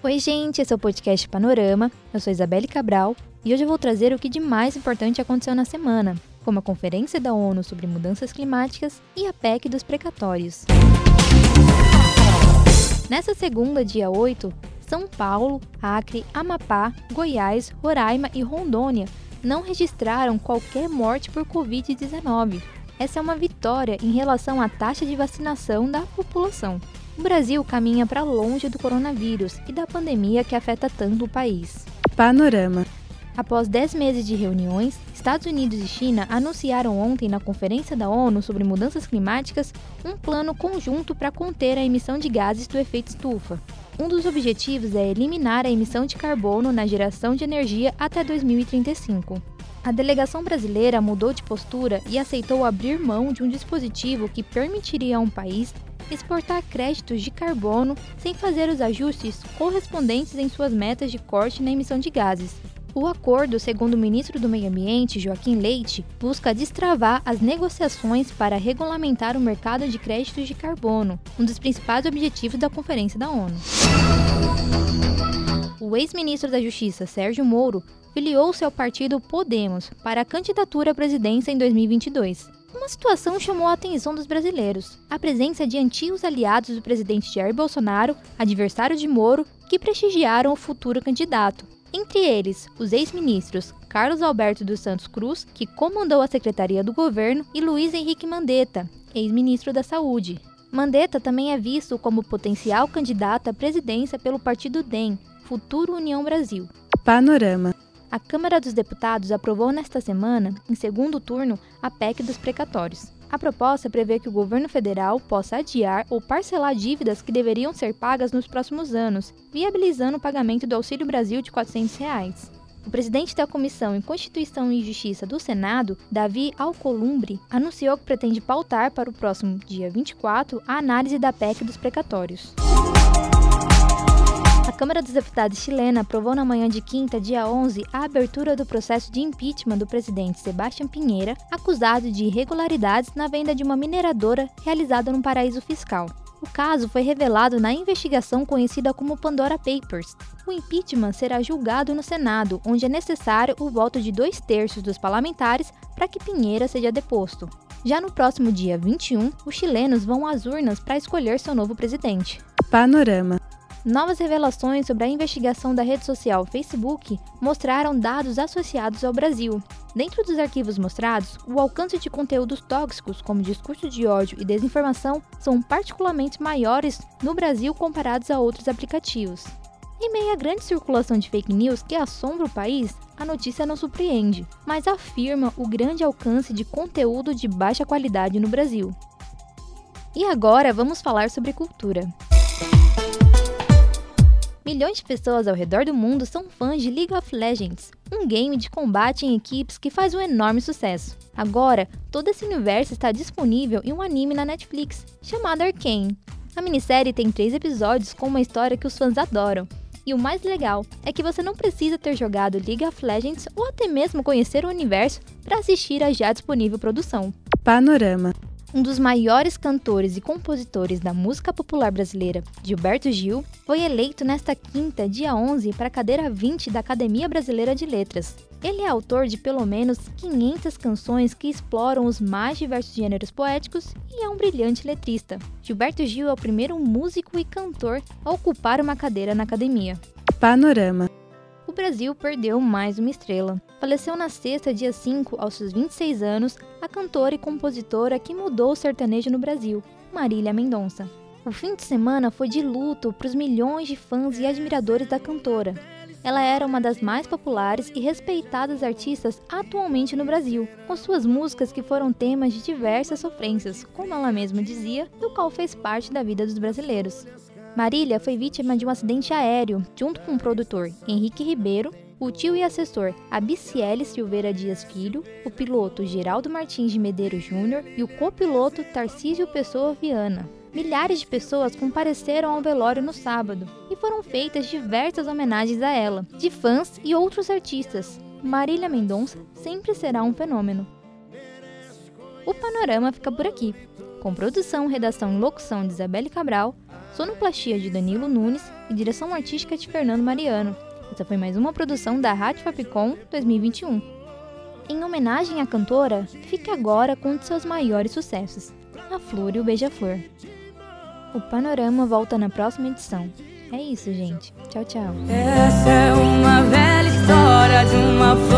Oi, gente, esse é o podcast Panorama. Eu sou Isabelle Cabral e hoje eu vou trazer o que de mais importante aconteceu na semana, como a Conferência da ONU sobre Mudanças Climáticas e a PEC dos Precatórios. Nessa segunda, dia 8, São Paulo, Acre, Amapá, Goiás, Roraima e Rondônia não registraram qualquer morte por Covid-19. Essa é uma vitória em relação à taxa de vacinação da população. O Brasil caminha para longe do coronavírus e da pandemia que afeta tanto o país. Panorama. Após 10 meses de reuniões, Estados Unidos e China anunciaram ontem na Conferência da ONU sobre Mudanças Climáticas um plano conjunto para conter a emissão de gases do efeito estufa. Um dos objetivos é eliminar a emissão de carbono na geração de energia até 2035. A delegação brasileira mudou de postura e aceitou abrir mão de um dispositivo que permitiria a um país exportar créditos de carbono sem fazer os ajustes correspondentes em suas metas de corte na emissão de gases. O acordo, segundo o ministro do Meio Ambiente, Joaquim Leite, busca destravar as negociações para regulamentar o mercado de créditos de carbono, um dos principais objetivos da Conferência da ONU. O ex-ministro da Justiça, Sérgio Moro, filiou-se ao partido Podemos para a candidatura à presidência em 2022. Uma situação chamou a atenção dos brasileiros: a presença de antigos aliados do presidente Jair Bolsonaro, adversário de Moro, que prestigiaram o futuro candidato. Entre eles, os ex-ministros Carlos Alberto dos Santos Cruz, que comandou a Secretaria do Governo, e Luiz Henrique Mandetta, ex-ministro da Saúde. Mandetta também é visto como potencial candidato à presidência pelo partido DEM, Futuro União Brasil. Panorama. A Câmara dos Deputados aprovou nesta semana, em segundo turno, a PEC dos precatórios. A proposta prevê que o governo federal possa adiar ou parcelar dívidas que deveriam ser pagas nos próximos anos, viabilizando o pagamento do Auxílio Brasil de 400 reais. O presidente da Comissão em Constituição e Justiça do Senado, Davi Alcolumbre, anunciou que pretende pautar para o próximo dia 24 a análise da PEC dos precatórios. Câmara dos Deputados chilena aprovou na manhã de quinta, dia 11, a abertura do processo de impeachment do presidente Sebastião Pinheira, acusado de irregularidades na venda de uma mineradora realizada num paraíso fiscal. O caso foi revelado na investigação conhecida como Pandora Papers. O impeachment será julgado no Senado, onde é necessário o voto de dois terços dos parlamentares para que Pinheira seja deposto. Já no próximo dia 21, os chilenos vão às urnas para escolher seu novo presidente. Panorama. Novas revelações sobre a investigação da rede social Facebook mostraram dados associados ao Brasil. Dentro dos arquivos mostrados, o alcance de conteúdos tóxicos, como discurso de ódio e desinformação, são particularmente maiores no Brasil comparados a outros aplicativos. Em meio à grande circulação de fake news que assombra o país, a notícia não surpreende, mas afirma o grande alcance de conteúdo de baixa qualidade no Brasil. E agora vamos falar sobre cultura. Milhões de pessoas ao redor do mundo são fãs de League of Legends, um game de combate em equipes que faz um enorme sucesso. Agora, todo esse universo está disponível em um anime na Netflix, chamado Arcane. A minissérie tem três episódios com uma história que os fãs adoram. E o mais legal é que você não precisa ter jogado League of Legends ou até mesmo conhecer o universo para assistir a já disponível produção. Panorama um dos maiores cantores e compositores da música popular brasileira, Gilberto Gil, foi eleito nesta quinta, dia 11, para a cadeira 20 da Academia Brasileira de Letras. Ele é autor de pelo menos 500 canções que exploram os mais diversos gêneros poéticos e é um brilhante letrista. Gilberto Gil é o primeiro músico e cantor a ocupar uma cadeira na academia. Panorama Brasil perdeu mais uma estrela. Faleceu na sexta, dia 5, aos seus 26 anos, a cantora e compositora que mudou o sertanejo no Brasil, Marília Mendonça. O fim de semana foi de luto para os milhões de fãs e admiradores da cantora. Ela era uma das mais populares e respeitadas artistas atualmente no Brasil, com suas músicas que foram temas de diversas sofrências, como ela mesma dizia, do qual fez parte da vida dos brasileiros. Marília foi vítima de um acidente aéreo junto com o produtor Henrique Ribeiro o tio e assessor Abiciele Silveira Dias Filho, o piloto Geraldo Martins de Medeiros Júnior e o copiloto Tarcísio Pessoa Viana. Milhares de pessoas compareceram ao velório no sábado e foram feitas diversas homenagens a ela, de fãs e outros artistas. Marília Mendonça sempre será um fenômeno. O panorama fica por aqui, com produção, redação e locução de Isabelle Cabral, sonoplastia de Danilo Nunes e direção artística de Fernando Mariano. Essa foi mais uma produção da Rádio Fapcom 2021. Em homenagem à cantora, fica agora com um de seus maiores sucessos, A Flor e o Beija-Flor. O Panorama volta na próxima edição. É isso, gente. Tchau, tchau. Essa é uma velha história de uma flor